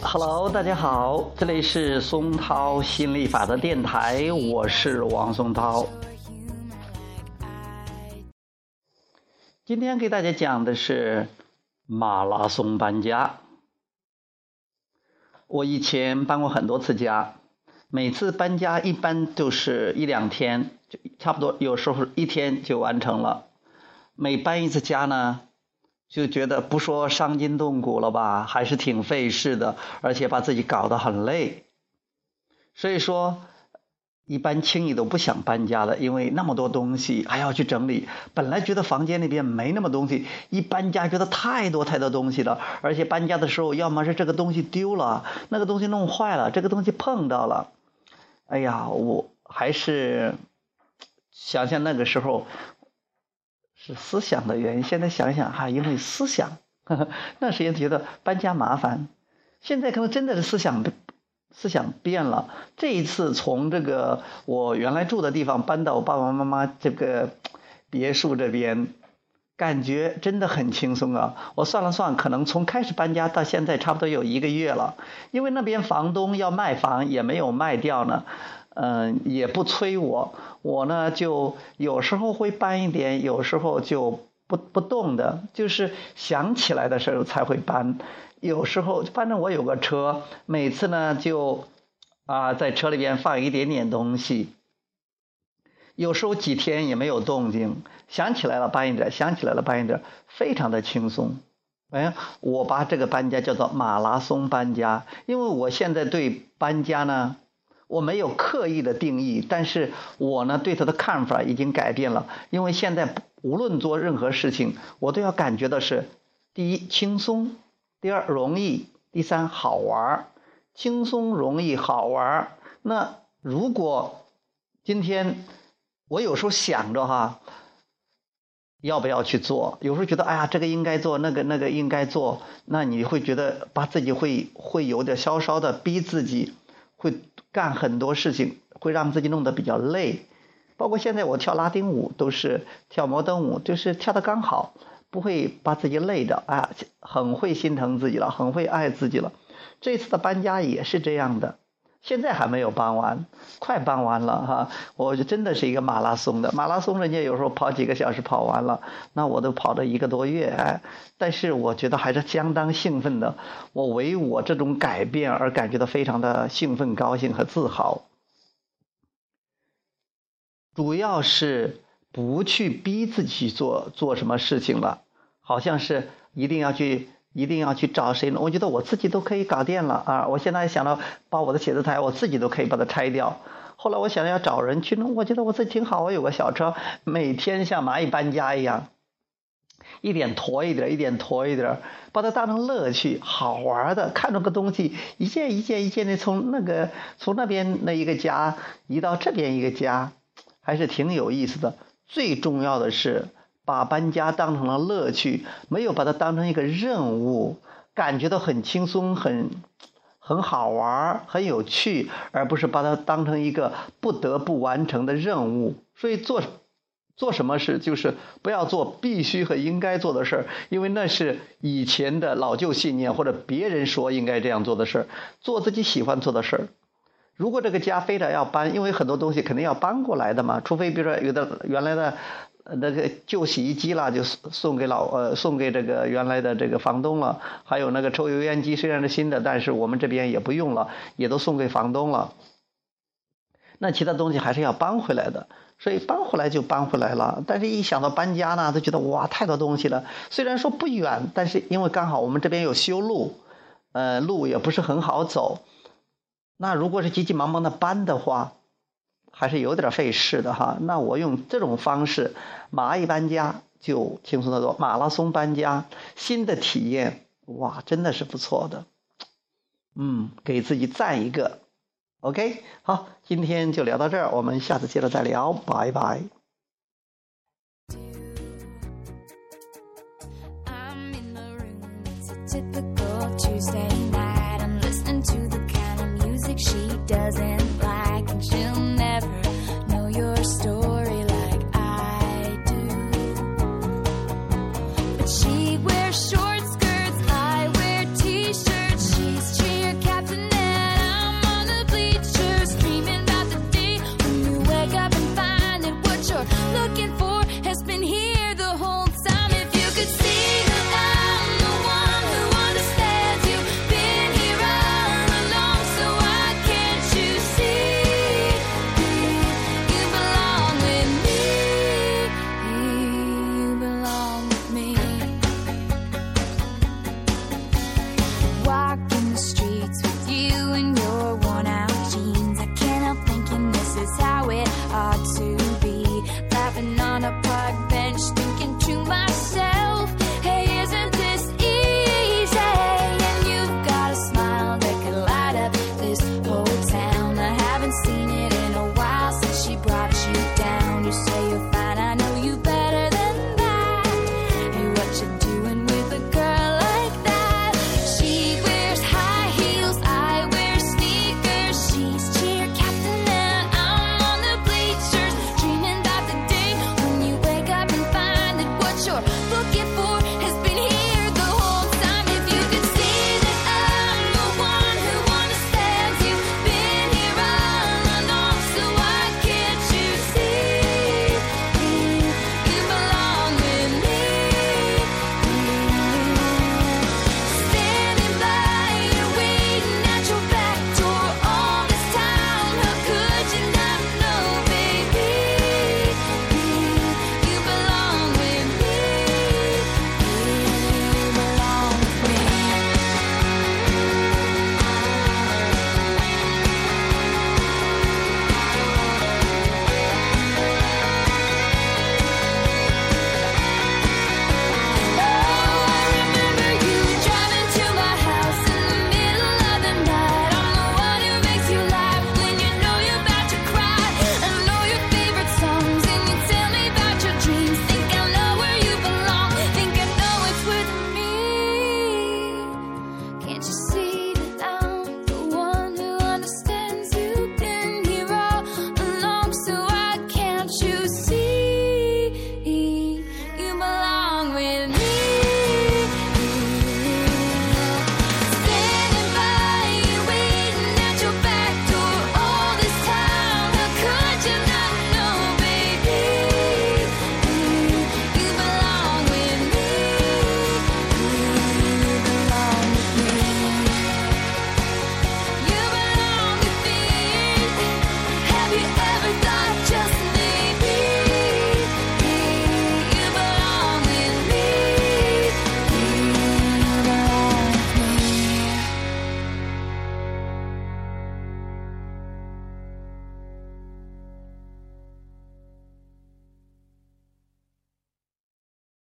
Hello，大家好，这里是松涛心理法的电台，我是王松涛。今天给大家讲的是马拉松搬家。我以前搬过很多次家，每次搬家一般都是一两天，就差不多，有时候一天就完成了。每搬一次家呢。就觉得不说伤筋动骨了吧，还是挺费事的，而且把自己搞得很累。所以说，一般轻易都不想搬家的，因为那么多东西还要去整理。本来觉得房间里边没那么东西，一搬家觉得太多太多东西了，而且搬家的时候，要么是这个东西丢了，那个东西弄坏了，这个东西碰到了，哎呀，我还是想想那个时候。是思想的原因。现在想想哈，因为思想，那时间觉得搬家麻烦。现在可能真的是思想思想变了。这一次从这个我原来住的地方搬到我爸爸妈妈这个别墅这边，感觉真的很轻松啊。我算了算，可能从开始搬家到现在差不多有一个月了。因为那边房东要卖房也没有卖掉呢。嗯，也不催我，我呢就有时候会搬一点，有时候就不不动的，就是想起来的时候才会搬。有时候反正我有个车，每次呢就啊在车里边放一点点东西。有时候几天也没有动静，想起来了搬一点，想起来了搬一点，非常的轻松。哎，我把这个搬家叫做马拉松搬家，因为我现在对搬家呢。我没有刻意的定义，但是我呢对他的看法已经改变了。因为现在无论做任何事情，我都要感觉到是：第一轻松，第二容易，第三好玩轻松、容易、好玩那如果今天我有时候想着哈，要不要去做？有时候觉得哎呀，这个应该做，那个那个应该做，那你会觉得把自己会会有点稍稍的逼自己，会。干很多事情会让自己弄得比较累，包括现在我跳拉丁舞都是跳摩登舞，就是跳的刚好，不会把自己累的啊，很会心疼自己了，很会爱自己了。这次的搬家也是这样的。现在还没有搬完，快搬完了哈！我就真的是一个马拉松的马拉松，人家有时候跑几个小时跑完了，那我都跑了一个多月哎。但是我觉得还是相当兴奋的，我为我这种改变而感觉到非常的兴奋、高兴和自豪。主要是不去逼自己做做什么事情了，好像是一定要去。一定要去找谁呢？我觉得我自己都可以搞定了啊！我现在想到把我的写字台，我自己都可以把它拆掉。后来我想要找人去弄，我觉得我自己挺好，我有个小车，每天像蚂蚁搬家一样，一点驮一点，一点驮一点，把它当成乐趣，好玩的。看着个东西，一件一件一件的从那个从那边那一个家移到这边一个家，还是挺有意思的。最重要的是。把搬家当成了乐趣，没有把它当成一个任务，感觉到很轻松、很很好玩、很有趣，而不是把它当成一个不得不完成的任务。所以做做什么事，就是不要做必须和应该做的事儿，因为那是以前的老旧信念或者别人说应该这样做的事儿。做自己喜欢做的事儿。如果这个家非得要搬，因为很多东西肯定要搬过来的嘛，除非比如说有的原来的。那个旧洗衣机啦，就送给老呃送给这个原来的这个房东了。还有那个抽油烟机，虽然是新的，但是我们这边也不用了，也都送给房东了。那其他东西还是要搬回来的，所以搬回来就搬回来了。但是一想到搬家呢，都觉得哇，太多东西了。虽然说不远，但是因为刚好我们这边有修路，呃，路也不是很好走。那如果是急急忙忙的搬的话，还是有点费事的哈，那我用这种方式，蚂蚁搬家就轻松得多。马拉松搬家，新的体验，哇，真的是不错的，嗯，给自己赞一个。OK，好，今天就聊到这儿，我们下次接着再聊，拜拜。